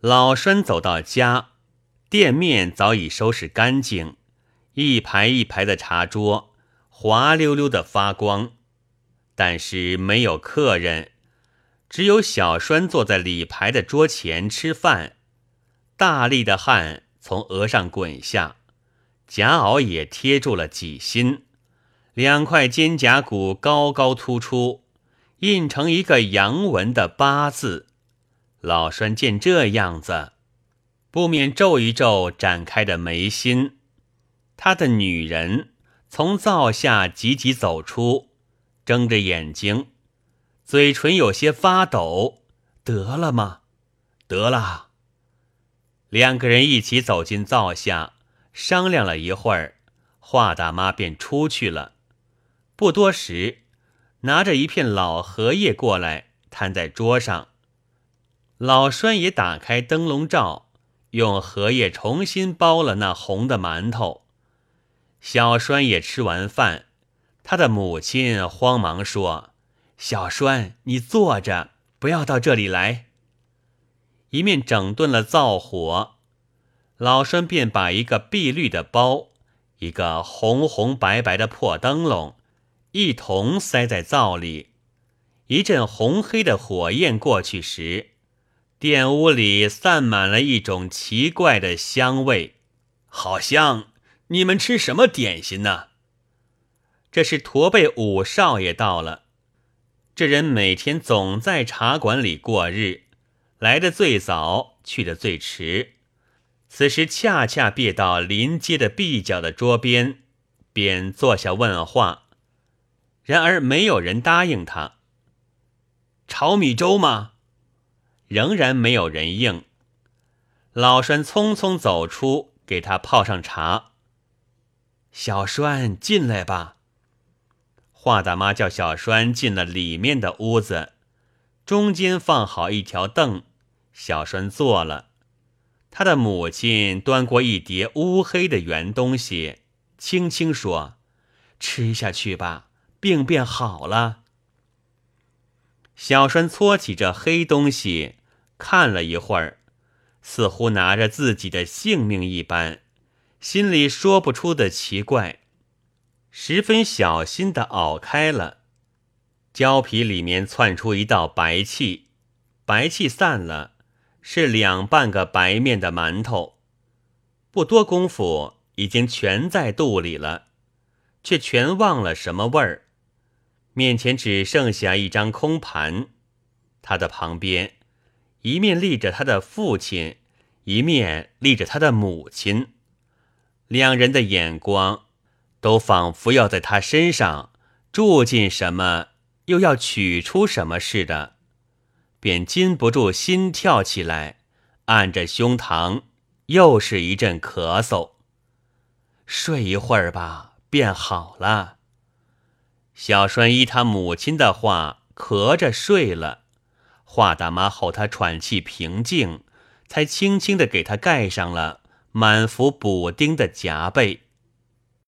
老栓走到家，店面早已收拾干净，一排一排的茶桌滑溜溜的发光，但是没有客人，只有小栓坐在李牌的桌前吃饭，大粒的汗从额上滚下，夹袄也贴住了脊心，两块肩胛骨高高突出，印成一个洋文的八字。老栓见这样子，不免皱一皱展开的眉心。他的女人从灶下急急走出，睁着眼睛，嘴唇有些发抖。得了吗？得了。两个人一起走进灶下，商量了一会儿，华大妈便出去了。不多时，拿着一片老荷叶过来，摊在桌上。老栓也打开灯笼罩，用荷叶重新包了那红的馒头。小栓也吃完饭，他的母亲慌忙说：“小栓，你坐着，不要到这里来。”一面整顿了灶火，老栓便把一个碧绿的包，一个红红白白的破灯笼，一同塞在灶里。一阵红黑的火焰过去时，店屋里散满了一种奇怪的香味，好香！你们吃什么点心呢？这是驼背五少爷到了。这人每天总在茶馆里过日，来的最早，去的最迟。此时恰恰别到临街的壁角的桌边，便坐下问话。然而没有人答应他。炒米粥吗？仍然没有人应，老栓匆匆走出，给他泡上茶。小栓进来吧。华大妈叫小栓进了里面的屋子，中间放好一条凳，小栓坐了。他的母亲端过一碟乌黑的圆东西，轻轻说：“吃下去吧，病变好了。”小栓搓起这黑东西，看了一会儿，似乎拿着自己的性命一般，心里说不出的奇怪，十分小心的袄开了，胶皮里面窜出一道白气，白气散了，是两半个白面的馒头，不多功夫，已经全在肚里了，却全忘了什么味儿。面前只剩下一张空盘，他的旁边，一面立着他的父亲，一面立着他的母亲，两人的眼光都仿佛要在他身上住进什么，又要取出什么似的，便禁不住心跳起来，按着胸膛，又是一阵咳嗽。睡一会儿吧，便好了。小栓依他母亲的话，咳着睡了。华大妈吼他喘气平静，才轻轻的给他盖上了满服补丁的夹被。